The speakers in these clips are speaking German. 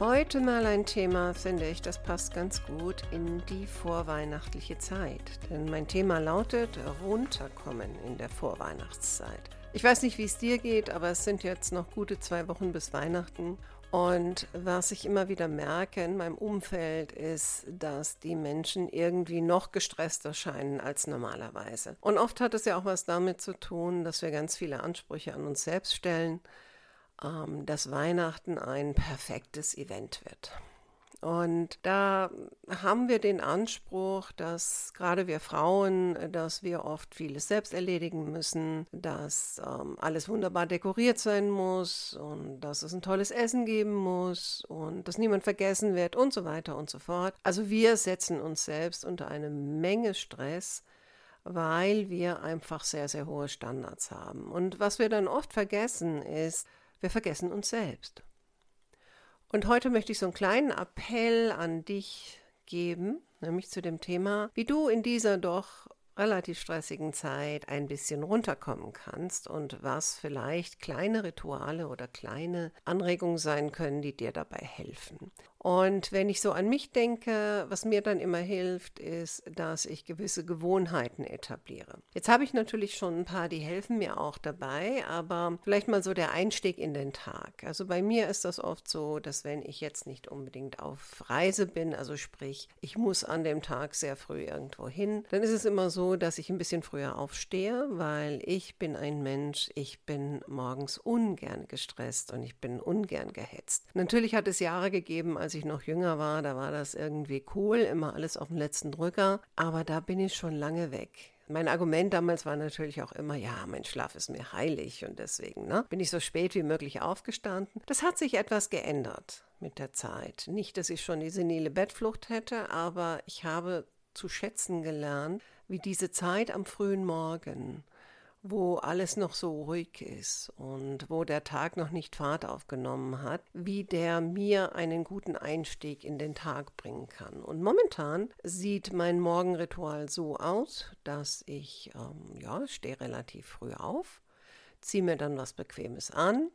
Heute mal ein Thema, finde ich, das passt ganz gut in die vorweihnachtliche Zeit. Denn mein Thema lautet runterkommen in der Vorweihnachtszeit. Ich weiß nicht, wie es dir geht, aber es sind jetzt noch gute zwei Wochen bis Weihnachten. Und was ich immer wieder merke in meinem Umfeld ist, dass die Menschen irgendwie noch gestresster scheinen als normalerweise. Und oft hat es ja auch was damit zu tun, dass wir ganz viele Ansprüche an uns selbst stellen, ähm, dass Weihnachten ein perfektes Event wird. Und da haben wir den Anspruch, dass gerade wir Frauen, dass wir oft vieles selbst erledigen müssen, dass ähm, alles wunderbar dekoriert sein muss und dass es ein tolles Essen geben muss und dass niemand vergessen wird und so weiter und so fort. Also wir setzen uns selbst unter eine Menge Stress, weil wir einfach sehr, sehr hohe Standards haben. Und was wir dann oft vergessen ist, wir vergessen uns selbst. Und heute möchte ich so einen kleinen Appell an dich geben, nämlich zu dem Thema, wie du in dieser doch relativ stressigen Zeit ein bisschen runterkommen kannst und was vielleicht kleine Rituale oder kleine Anregungen sein können, die dir dabei helfen. Und wenn ich so an mich denke, was mir dann immer hilft, ist, dass ich gewisse Gewohnheiten etabliere. Jetzt habe ich natürlich schon ein paar, die helfen mir auch dabei, aber vielleicht mal so der Einstieg in den Tag. Also bei mir ist das oft so, dass wenn ich jetzt nicht unbedingt auf Reise bin, also sprich, ich muss an dem Tag sehr früh irgendwo hin, dann ist es immer so, dass ich ein bisschen früher aufstehe, weil ich bin ein Mensch, ich bin morgens ungern gestresst und ich bin ungern gehetzt. Natürlich hat es Jahre gegeben, als ich noch jünger war, da war das irgendwie cool, immer alles auf dem letzten Drücker. Aber da bin ich schon lange weg. Mein Argument damals war natürlich auch immer, ja, mein Schlaf ist mir heilig und deswegen ne, bin ich so spät wie möglich aufgestanden. Das hat sich etwas geändert mit der Zeit. Nicht, dass ich schon die senile Bettflucht hätte, aber ich habe zu schätzen gelernt, wie diese Zeit am frühen Morgen wo alles noch so ruhig ist und wo der Tag noch nicht Fahrt aufgenommen hat, wie der mir einen guten Einstieg in den Tag bringen kann. Und momentan sieht mein Morgenritual so aus, dass ich, ähm, ja, stehe relativ früh auf, ziehe mir dann was Bequemes an,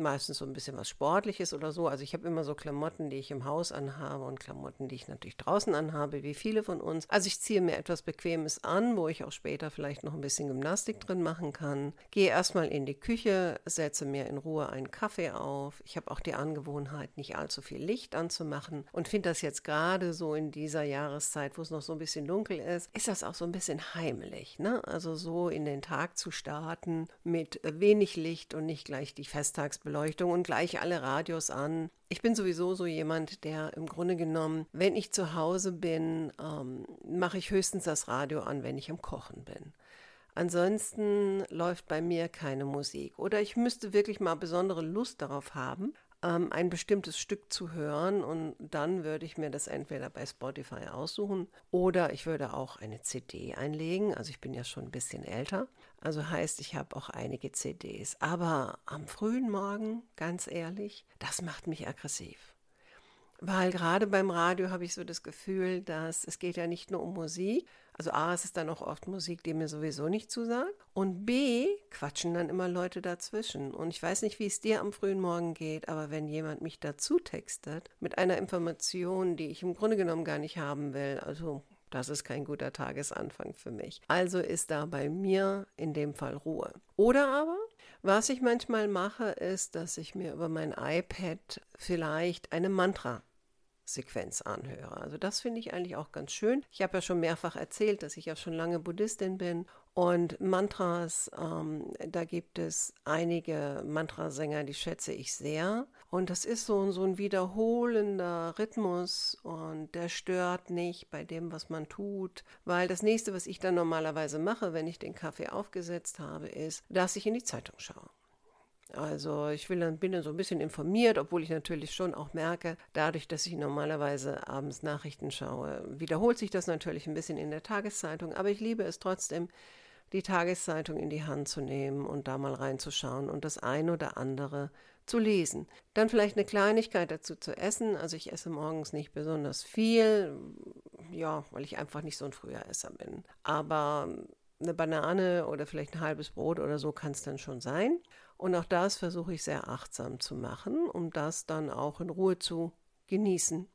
meistens so ein bisschen was Sportliches oder so. Also ich habe immer so Klamotten, die ich im Haus anhabe und Klamotten, die ich natürlich draußen anhabe, wie viele von uns. Also ich ziehe mir etwas Bequemes an, wo ich auch später vielleicht noch ein bisschen Gymnastik drin machen kann. Gehe erstmal in die Küche, setze mir in Ruhe einen Kaffee auf. Ich habe auch die Angewohnheit, nicht allzu viel Licht anzumachen und finde das jetzt gerade so in dieser Jahreszeit, wo es noch so ein bisschen dunkel ist, ist das auch so ein bisschen heimelig. Ne? Also so in den Tag zu starten mit wenig Licht und nicht gleich die Festtags Beleuchtung und gleich alle Radios an. Ich bin sowieso so jemand, der im Grunde genommen, wenn ich zu Hause bin, ähm, mache ich höchstens das Radio an, wenn ich am Kochen bin. Ansonsten läuft bei mir keine Musik. Oder ich müsste wirklich mal besondere Lust darauf haben, ähm, ein bestimmtes Stück zu hören und dann würde ich mir das entweder bei Spotify aussuchen oder ich würde auch eine CD einlegen. Also ich bin ja schon ein bisschen älter. Also heißt, ich habe auch einige CDs. Aber am frühen Morgen, ganz ehrlich, das macht mich aggressiv. Weil gerade beim Radio habe ich so das Gefühl, dass es geht ja nicht nur um Musik. Also A, es ist dann auch oft Musik, die mir sowieso nicht zusagt. Und B, quatschen dann immer Leute dazwischen. Und ich weiß nicht, wie es dir am frühen Morgen geht, aber wenn jemand mich dazu textet mit einer Information, die ich im Grunde genommen gar nicht haben will, also das ist kein guter Tagesanfang für mich. Also ist da bei mir in dem Fall Ruhe. Oder aber, was ich manchmal mache, ist, dass ich mir über mein iPad vielleicht eine Mantra Sequenz anhöre. Also das finde ich eigentlich auch ganz schön. Ich habe ja schon mehrfach erzählt, dass ich ja schon lange Buddhistin bin und Mantras, ähm, da gibt es einige Mantrasänger, die schätze ich sehr. Und das ist so, so ein wiederholender Rhythmus und der stört nicht bei dem, was man tut. Weil das nächste, was ich dann normalerweise mache, wenn ich den Kaffee aufgesetzt habe, ist, dass ich in die Zeitung schaue. Also ich will dann, bin dann so ein bisschen informiert, obwohl ich natürlich schon auch merke, dadurch, dass ich normalerweise abends Nachrichten schaue, wiederholt sich das natürlich ein bisschen in der Tageszeitung, aber ich liebe es trotzdem, die Tageszeitung in die Hand zu nehmen und da mal reinzuschauen und das ein oder andere zu lesen. Dann vielleicht eine Kleinigkeit dazu zu essen. Also ich esse morgens nicht besonders viel, ja, weil ich einfach nicht so ein früher Esser bin. Aber eine Banane oder vielleicht ein halbes Brot oder so kann es dann schon sein. Und auch das versuche ich sehr achtsam zu machen, um das dann auch in Ruhe zu genießen.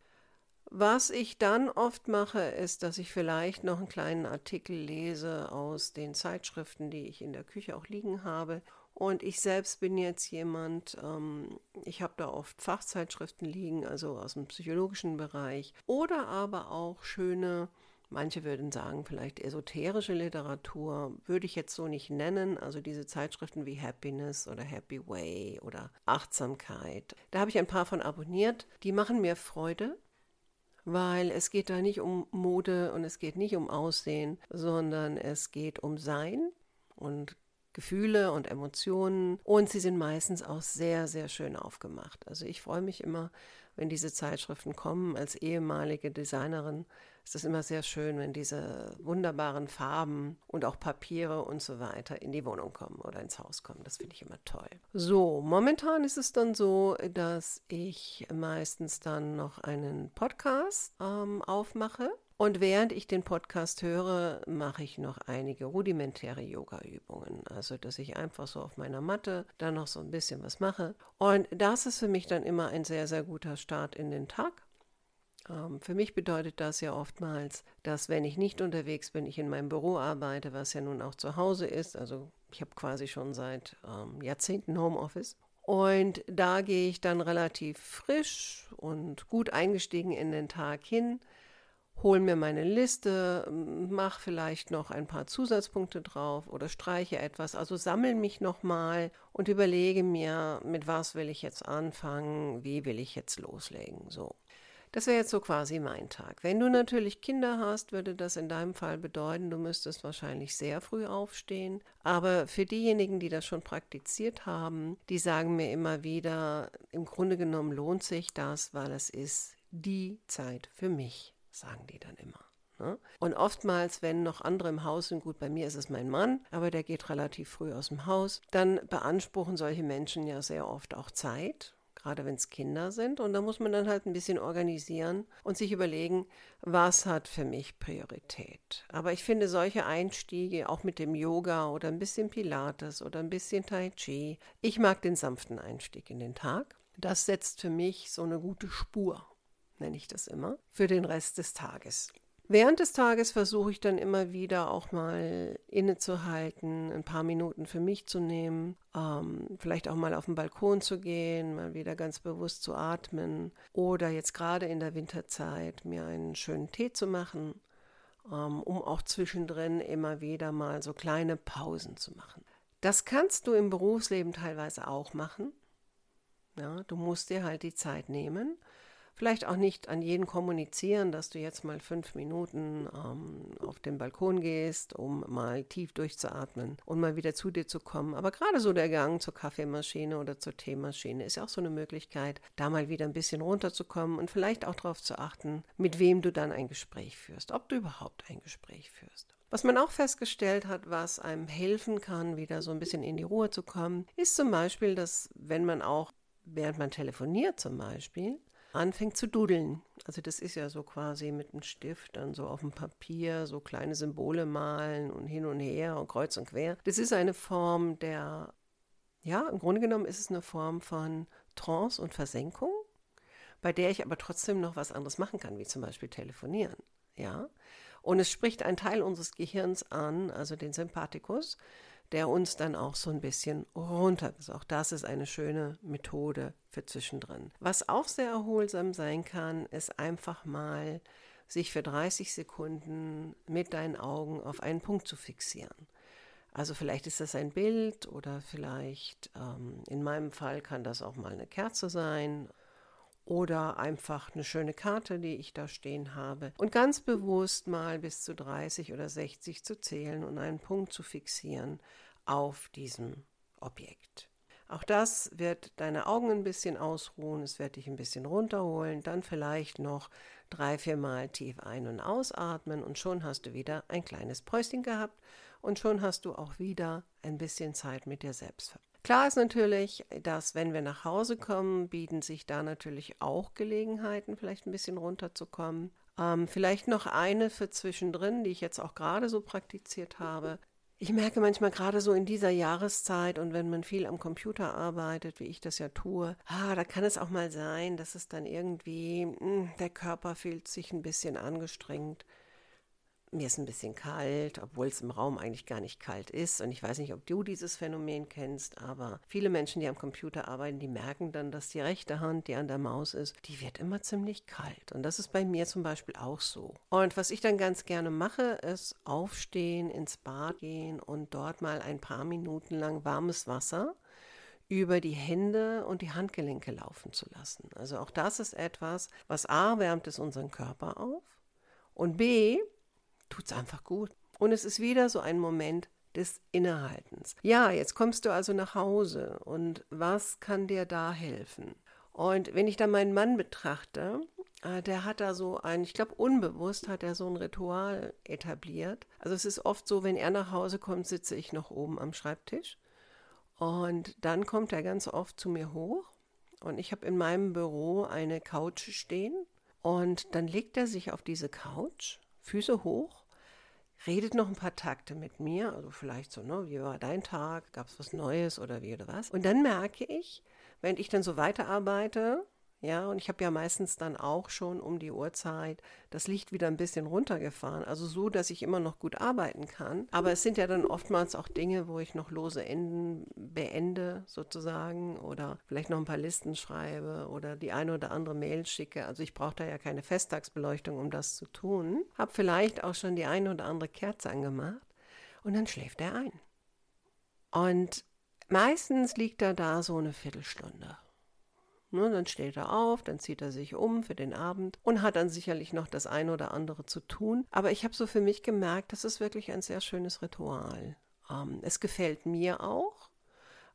Was ich dann oft mache, ist, dass ich vielleicht noch einen kleinen Artikel lese aus den Zeitschriften, die ich in der Küche auch liegen habe. Und ich selbst bin jetzt jemand, ähm, ich habe da oft Fachzeitschriften liegen, also aus dem psychologischen Bereich, oder aber auch schöne Manche würden sagen, vielleicht esoterische Literatur würde ich jetzt so nicht nennen. Also diese Zeitschriften wie Happiness oder Happy Way oder Achtsamkeit. Da habe ich ein paar von abonniert. Die machen mir Freude, weil es geht da nicht um Mode und es geht nicht um Aussehen, sondern es geht um Sein und Gefühle und Emotionen und sie sind meistens auch sehr, sehr schön aufgemacht. Also ich freue mich immer, wenn diese Zeitschriften kommen. Als ehemalige Designerin ist es immer sehr schön, wenn diese wunderbaren Farben und auch Papiere und so weiter in die Wohnung kommen oder ins Haus kommen. Das finde ich immer toll. So, momentan ist es dann so, dass ich meistens dann noch einen Podcast ähm, aufmache. Und während ich den Podcast höre, mache ich noch einige rudimentäre Yoga-Übungen. Also, dass ich einfach so auf meiner Matte dann noch so ein bisschen was mache. Und das ist für mich dann immer ein sehr, sehr guter Start in den Tag. Ähm, für mich bedeutet das ja oftmals, dass wenn ich nicht unterwegs bin, ich in meinem Büro arbeite, was ja nun auch zu Hause ist. Also ich habe quasi schon seit ähm, Jahrzehnten Homeoffice. Und da gehe ich dann relativ frisch und gut eingestiegen in den Tag hin, hole mir meine Liste, mache vielleicht noch ein paar Zusatzpunkte drauf oder streiche etwas. Also sammle mich nochmal und überlege mir, mit was will ich jetzt anfangen, wie will ich jetzt loslegen. So. Das wäre jetzt so quasi mein Tag. Wenn du natürlich Kinder hast, würde das in deinem Fall bedeuten, du müsstest wahrscheinlich sehr früh aufstehen. Aber für diejenigen, die das schon praktiziert haben, die sagen mir immer wieder, im Grunde genommen lohnt sich das, weil es ist die Zeit für mich, sagen die dann immer. Ne? Und oftmals, wenn noch andere im Haus sind, gut, bei mir ist es mein Mann, aber der geht relativ früh aus dem Haus, dann beanspruchen solche Menschen ja sehr oft auch Zeit gerade wenn es Kinder sind. Und da muss man dann halt ein bisschen organisieren und sich überlegen, was hat für mich Priorität. Aber ich finde solche Einstiege, auch mit dem Yoga oder ein bisschen Pilates oder ein bisschen Tai Chi, ich mag den sanften Einstieg in den Tag. Das setzt für mich so eine gute Spur, nenne ich das immer, für den Rest des Tages. Während des Tages versuche ich dann immer wieder auch mal innezuhalten, ein paar Minuten für mich zu nehmen, ähm, vielleicht auch mal auf den Balkon zu gehen, mal wieder ganz bewusst zu atmen oder jetzt gerade in der Winterzeit mir einen schönen Tee zu machen, ähm, um auch zwischendrin immer wieder mal so kleine Pausen zu machen. Das kannst du im Berufsleben teilweise auch machen. Ja, du musst dir halt die Zeit nehmen Vielleicht auch nicht an jeden kommunizieren, dass du jetzt mal fünf Minuten ähm, auf den Balkon gehst, um mal tief durchzuatmen und mal wieder zu dir zu kommen. Aber gerade so der Gang zur Kaffeemaschine oder zur Teemaschine ist ja auch so eine Möglichkeit, da mal wieder ein bisschen runterzukommen und vielleicht auch darauf zu achten, mit wem du dann ein Gespräch führst, ob du überhaupt ein Gespräch führst. Was man auch festgestellt hat, was einem helfen kann, wieder so ein bisschen in die Ruhe zu kommen, ist zum Beispiel, dass wenn man auch, während man telefoniert zum Beispiel, anfängt zu dudeln. Also das ist ja so quasi mit einem Stift dann so auf dem Papier so kleine Symbole malen und hin und her und kreuz und quer. Das ist eine Form der, ja, im Grunde genommen ist es eine Form von Trance und Versenkung, bei der ich aber trotzdem noch was anderes machen kann, wie zum Beispiel telefonieren. Ja, und es spricht ein Teil unseres Gehirns an, also den Sympathikus, der uns dann auch so ein bisschen runtergeht. Auch das ist eine schöne Methode für zwischendrin. Was auch sehr erholsam sein kann, ist einfach mal sich für 30 Sekunden mit deinen Augen auf einen Punkt zu fixieren. Also vielleicht ist das ein Bild oder vielleicht ähm, in meinem Fall kann das auch mal eine Kerze sein oder einfach eine schöne Karte, die ich da stehen habe. Und ganz bewusst mal bis zu 30 oder 60 zu zählen und einen Punkt zu fixieren auf diesem Objekt. Auch das wird deine Augen ein bisschen ausruhen, es wird dich ein bisschen runterholen, dann vielleicht noch drei, vier Mal tief ein- und ausatmen und schon hast du wieder ein kleines Päuschen gehabt und schon hast du auch wieder ein bisschen Zeit mit dir selbst. Klar ist natürlich, dass wenn wir nach Hause kommen, bieten sich da natürlich auch Gelegenheiten, vielleicht ein bisschen runterzukommen. Ähm, vielleicht noch eine für zwischendrin, die ich jetzt auch gerade so praktiziert habe. Ich merke manchmal gerade so in dieser Jahreszeit und wenn man viel am Computer arbeitet, wie ich das ja tue, ah, da kann es auch mal sein, dass es dann irgendwie, mh, hm, der Körper fühlt sich ein bisschen angestrengt mir ist ein bisschen kalt, obwohl es im Raum eigentlich gar nicht kalt ist. Und ich weiß nicht, ob du dieses Phänomen kennst, aber viele Menschen, die am Computer arbeiten, die merken dann, dass die rechte Hand, die an der Maus ist, die wird immer ziemlich kalt. Und das ist bei mir zum Beispiel auch so. Und was ich dann ganz gerne mache, ist aufstehen, ins Bad gehen und dort mal ein paar Minuten lang warmes Wasser über die Hände und die Handgelenke laufen zu lassen. Also auch das ist etwas, was A wärmt es unseren Körper auf und B es einfach gut. Und es ist wieder so ein Moment des Innehaltens. Ja, jetzt kommst du also nach Hause und was kann dir da helfen? Und wenn ich dann meinen Mann betrachte, äh, der hat da so ein, ich glaube unbewusst hat er so ein Ritual etabliert. Also es ist oft so, wenn er nach Hause kommt, sitze ich noch oben am Schreibtisch und dann kommt er ganz oft zu mir hoch und ich habe in meinem Büro eine Couch stehen und dann legt er sich auf diese Couch Füße hoch, redet noch ein paar Takte mit mir, also vielleicht so, ne, wie war dein Tag, gab es was Neues oder wie oder was. Und dann merke ich, wenn ich dann so weiterarbeite, ja, und ich habe ja meistens dann auch schon um die Uhrzeit das Licht wieder ein bisschen runtergefahren. Also so, dass ich immer noch gut arbeiten kann. Aber es sind ja dann oftmals auch Dinge, wo ich noch lose Enden beende sozusagen oder vielleicht noch ein paar Listen schreibe oder die eine oder andere Mail schicke. Also ich brauche da ja keine Festtagsbeleuchtung, um das zu tun. Habe vielleicht auch schon die eine oder andere Kerze angemacht und dann schläft er ein. Und meistens liegt er da so eine Viertelstunde. Ne, dann steht er auf, dann zieht er sich um für den Abend und hat dann sicherlich noch das eine oder andere zu tun. Aber ich habe so für mich gemerkt, das ist wirklich ein sehr schönes Ritual. Ähm, es gefällt mir auch,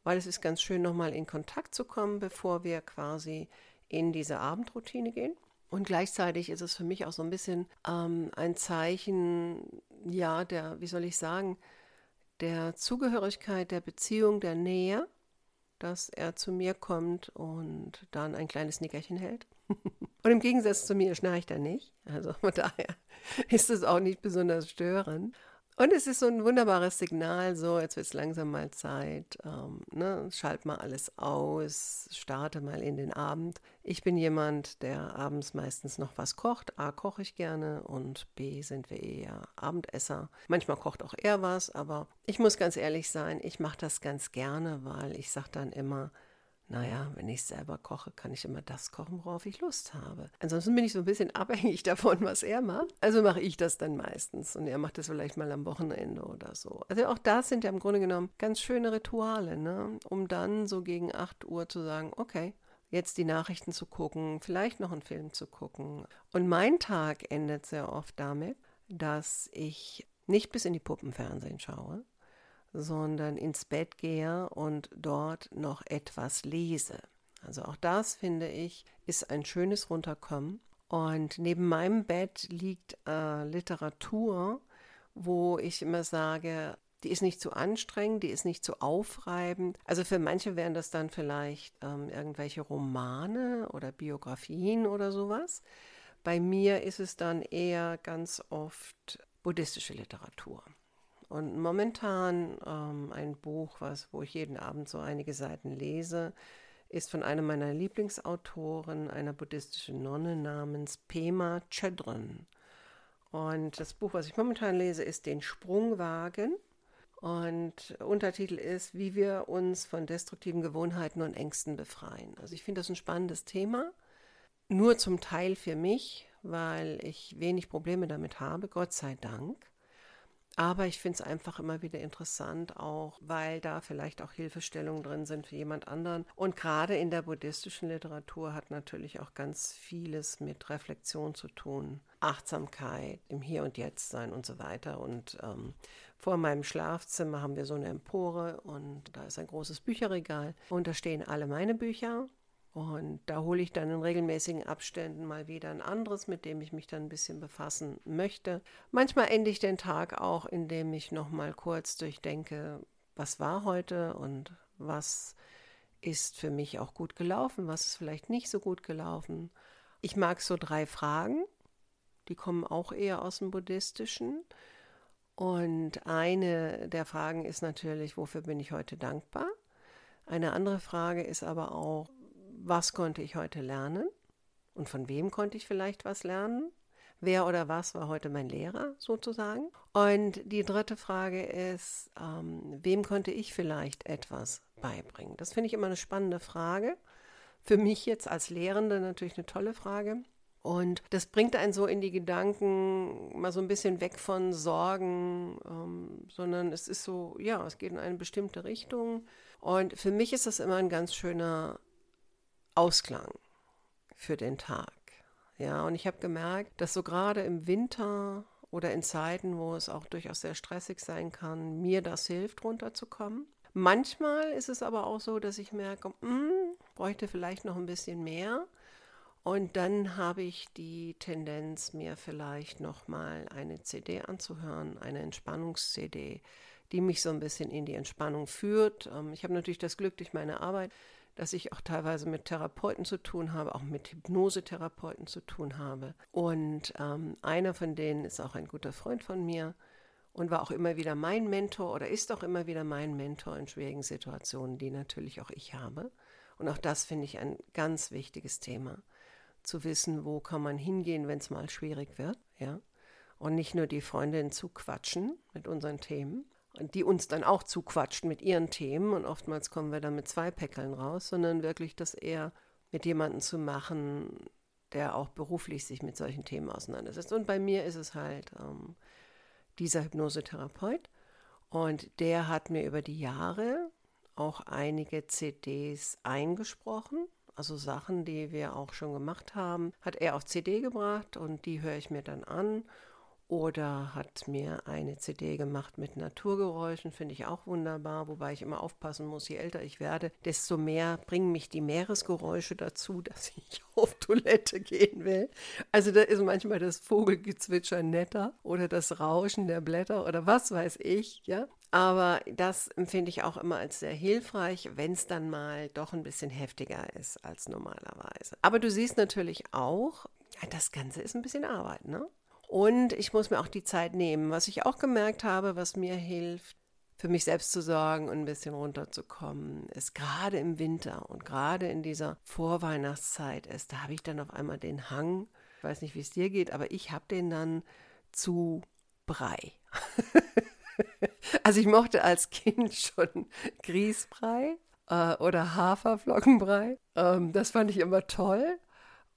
weil es ist ganz schön, nochmal in Kontakt zu kommen, bevor wir quasi in diese Abendroutine gehen. Und gleichzeitig ist es für mich auch so ein bisschen ähm, ein Zeichen, ja, der, wie soll ich sagen, der Zugehörigkeit, der Beziehung, der Nähe dass er zu mir kommt und dann ein kleines Nickerchen hält. und im Gegensatz zu mir schnarcht er nicht. Also von daher ist es auch nicht besonders störend. Und es ist so ein wunderbares Signal, so jetzt wird es langsam mal Zeit, ähm, ne, schalt mal alles aus, starte mal in den Abend. Ich bin jemand, der abends meistens noch was kocht. A, koche ich gerne und B, sind wir eher Abendesser. Manchmal kocht auch er was, aber ich muss ganz ehrlich sein, ich mache das ganz gerne, weil ich sage dann immer, naja, wenn ich selber koche, kann ich immer das kochen, worauf ich Lust habe. Ansonsten bin ich so ein bisschen abhängig davon, was er macht. Also mache ich das dann meistens und er macht das vielleicht mal am Wochenende oder so. Also auch das sind ja im Grunde genommen ganz schöne Rituale, ne? um dann so gegen 8 Uhr zu sagen, okay, jetzt die Nachrichten zu gucken, vielleicht noch einen Film zu gucken. Und mein Tag endet sehr oft damit, dass ich nicht bis in die Puppenfernsehen schaue, sondern ins Bett gehe und dort noch etwas lese. Also auch das, finde ich, ist ein schönes Runterkommen. Und neben meinem Bett liegt äh, Literatur, wo ich immer sage, die ist nicht zu anstrengend, die ist nicht zu aufreibend. Also für manche wären das dann vielleicht ähm, irgendwelche Romane oder Biografien oder sowas. Bei mir ist es dann eher ganz oft buddhistische Literatur. Und momentan ähm, ein Buch, was, wo ich jeden Abend so einige Seiten lese, ist von einem meiner Lieblingsautoren, einer buddhistischen Nonne namens Pema Chödrön. Und das Buch, was ich momentan lese, ist Den Sprungwagen. Und Untertitel ist, wie wir uns von destruktiven Gewohnheiten und Ängsten befreien. Also ich finde das ein spannendes Thema. Nur zum Teil für mich, weil ich wenig Probleme damit habe, Gott sei Dank. Aber ich finde es einfach immer wieder interessant, auch weil da vielleicht auch Hilfestellungen drin sind für jemand anderen. Und gerade in der buddhistischen Literatur hat natürlich auch ganz vieles mit Reflexion zu tun. Achtsamkeit, im Hier und Jetzt sein und so weiter. Und ähm, vor meinem Schlafzimmer haben wir so eine Empore und da ist ein großes Bücherregal. Und da stehen alle meine Bücher. Und da hole ich dann in regelmäßigen Abständen mal wieder ein anderes, mit dem ich mich dann ein bisschen befassen möchte. Manchmal ende ich den Tag auch, indem ich noch mal kurz durchdenke, was war heute und was ist für mich auch gut gelaufen, was ist vielleicht nicht so gut gelaufen. Ich mag so drei Fragen, die kommen auch eher aus dem Buddhistischen. Und eine der Fragen ist natürlich, wofür bin ich heute dankbar? Eine andere Frage ist aber auch, was konnte ich heute lernen und von wem konnte ich vielleicht was lernen? Wer oder was war heute mein Lehrer sozusagen? Und die dritte Frage ist, ähm, wem konnte ich vielleicht etwas beibringen? Das finde ich immer eine spannende Frage. Für mich jetzt als Lehrende natürlich eine tolle Frage. Und das bringt einen so in die Gedanken mal so ein bisschen weg von Sorgen, ähm, sondern es ist so, ja, es geht in eine bestimmte Richtung. Und für mich ist das immer ein ganz schöner Ausklang für den Tag. Ja, und ich habe gemerkt, dass so gerade im Winter oder in Zeiten, wo es auch durchaus sehr stressig sein kann, mir das hilft, runterzukommen. Manchmal ist es aber auch so, dass ich merke, hm, bräuchte vielleicht noch ein bisschen mehr. Und dann habe ich die Tendenz, mir vielleicht noch mal eine CD anzuhören, eine Entspannungs-CD, die mich so ein bisschen in die Entspannung führt. Ähm, ich habe natürlich das Glück durch meine Arbeit, dass ich auch teilweise mit Therapeuten zu tun habe, auch mit Hypnosetherapeuten zu tun habe. Und ähm, einer von denen ist auch ein guter Freund von mir und war auch immer wieder mein Mentor oder ist auch immer wieder mein Mentor in schwierigen Situationen, die natürlich auch ich habe. Und auch das finde ich ein ganz wichtiges Thema, zu wissen, wo kann man hingehen, wenn es mal schwierig wird, ja. Und nicht nur die Freundin zu quatschen mit unseren Themen, die uns dann auch zuquatscht mit ihren Themen. Und oftmals kommen wir dann mit zwei Päckeln raus, sondern wirklich das eher mit jemandem zu machen, der auch beruflich sich mit solchen Themen auseinandersetzt. Und bei mir ist es halt ähm, dieser Hypnosetherapeut. Und der hat mir über die Jahre auch einige CDs eingesprochen, also Sachen, die wir auch schon gemacht haben, hat er auf CD gebracht und die höre ich mir dann an oder hat mir eine CD gemacht mit Naturgeräuschen, finde ich auch wunderbar, wobei ich immer aufpassen muss, je älter ich werde, desto mehr bringen mich die Meeresgeräusche dazu, dass ich auf Toilette gehen will. Also da ist manchmal das Vogelgezwitscher netter oder das Rauschen der Blätter oder was weiß ich, ja. Aber das empfinde ich auch immer als sehr hilfreich, wenn es dann mal doch ein bisschen heftiger ist als normalerweise. Aber du siehst natürlich auch, das Ganze ist ein bisschen Arbeit, ne? Und ich muss mir auch die Zeit nehmen. Was ich auch gemerkt habe, was mir hilft, für mich selbst zu sorgen und ein bisschen runterzukommen, ist gerade im Winter und gerade in dieser Vorweihnachtszeit ist, da habe ich dann auf einmal den Hang, ich weiß nicht, wie es dir geht, aber ich habe den dann zu Brei. also ich mochte als Kind schon Grießbrei äh, oder Haferflockenbrei. Ähm, das fand ich immer toll.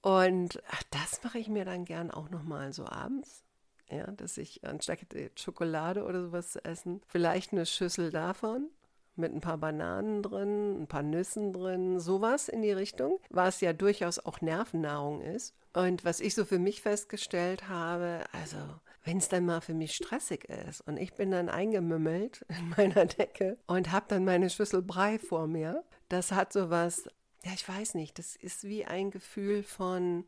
Und ach, das mache ich mir dann gern auch nochmal so abends. Ja, dass ich anstatt Schokolade oder sowas zu essen, vielleicht eine Schüssel davon mit ein paar Bananen drin, ein paar Nüssen drin, sowas in die Richtung, was ja durchaus auch Nervennahrung ist. Und was ich so für mich festgestellt habe, also wenn es dann mal für mich stressig ist und ich bin dann eingemümmelt in meiner Decke und habe dann meine Schüssel Brei vor mir, das hat sowas ja, ich weiß nicht, das ist wie ein Gefühl von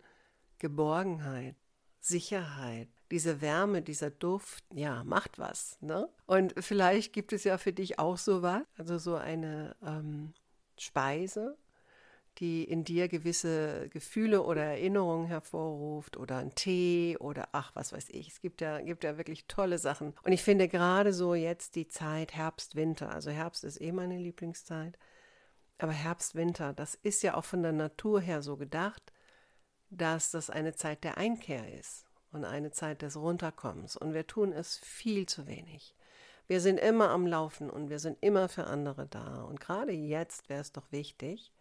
Geborgenheit, Sicherheit. Diese Wärme, dieser Duft, ja, macht was. Ne? Und vielleicht gibt es ja für dich auch so was, also so eine ähm, Speise, die in dir gewisse Gefühle oder Erinnerungen hervorruft oder ein Tee oder ach, was weiß ich. Es gibt ja, gibt ja wirklich tolle Sachen. Und ich finde gerade so jetzt die Zeit Herbst, Winter, also Herbst ist eh meine Lieblingszeit, aber Herbst, Winter, das ist ja auch von der Natur her so gedacht, dass das eine Zeit der Einkehr ist und eine Zeit des Runterkommens. Und wir tun es viel zu wenig. Wir sind immer am Laufen und wir sind immer für andere da. Und gerade jetzt wäre es doch wichtig,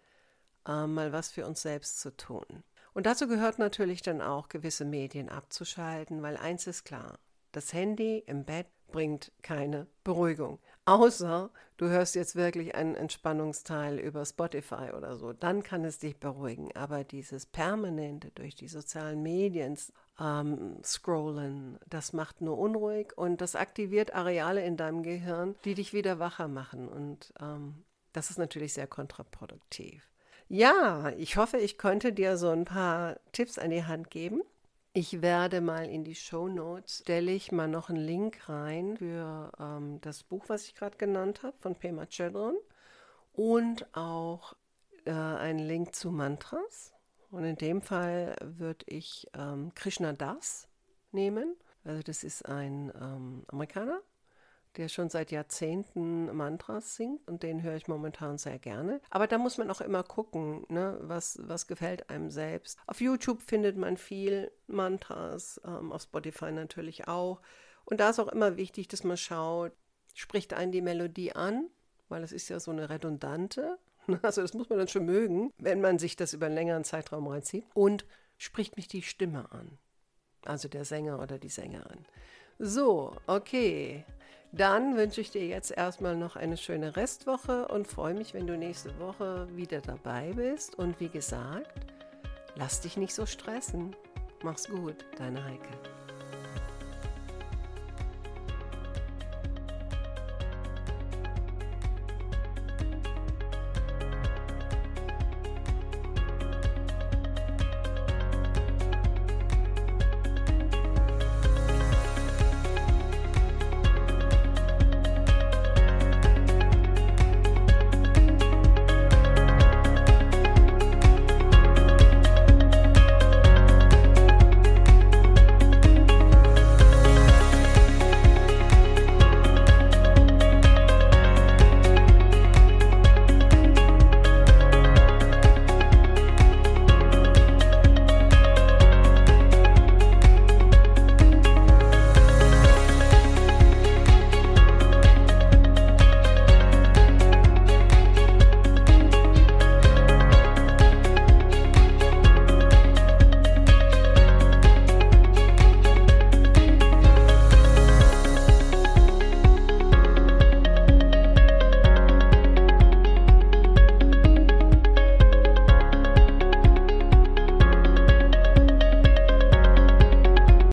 äh, mal was für uns selbst zu tun. Und dazu gehört natürlich dann auch, gewisse Medien abzuschalten, weil eins ist klar, das Handy im Bett bringt keine Beruhigung. Außer du hörst jetzt wirklich einen Entspannungsteil über Spotify oder so, dann kann es dich beruhigen. Aber dieses permanente durch die sozialen Medien ähm, scrollen, das macht nur unruhig und das aktiviert Areale in deinem Gehirn, die dich wieder wacher machen. Und ähm, das ist natürlich sehr kontraproduktiv. Ja, ich hoffe, ich konnte dir so ein paar Tipps an die Hand geben. Ich werde mal in die Show Notes stelle ich mal noch einen Link rein für ähm, das Buch, was ich gerade genannt habe, von Pema Chedron und auch äh, einen Link zu Mantras. Und in dem Fall würde ich ähm, Krishna Das nehmen. Also das ist ein ähm, Amerikaner, der schon seit Jahrzehnten Mantras singt und den höre ich momentan sehr gerne. Aber da muss man auch immer gucken, ne, was, was gefällt einem selbst. Auf YouTube findet man viel Mantras, ähm, auf Spotify natürlich auch. Und da ist auch immer wichtig, dass man schaut, spricht einen die Melodie an, weil es ist ja so eine redundante. Also das muss man dann schon mögen, wenn man sich das über einen längeren Zeitraum reinzieht. Und spricht mich die Stimme an, also der Sänger oder die Sängerin. So, okay. Dann wünsche ich dir jetzt erstmal noch eine schöne Restwoche und freue mich, wenn du nächste Woche wieder dabei bist. Und wie gesagt, lass dich nicht so stressen. Mach's gut, deine Heike.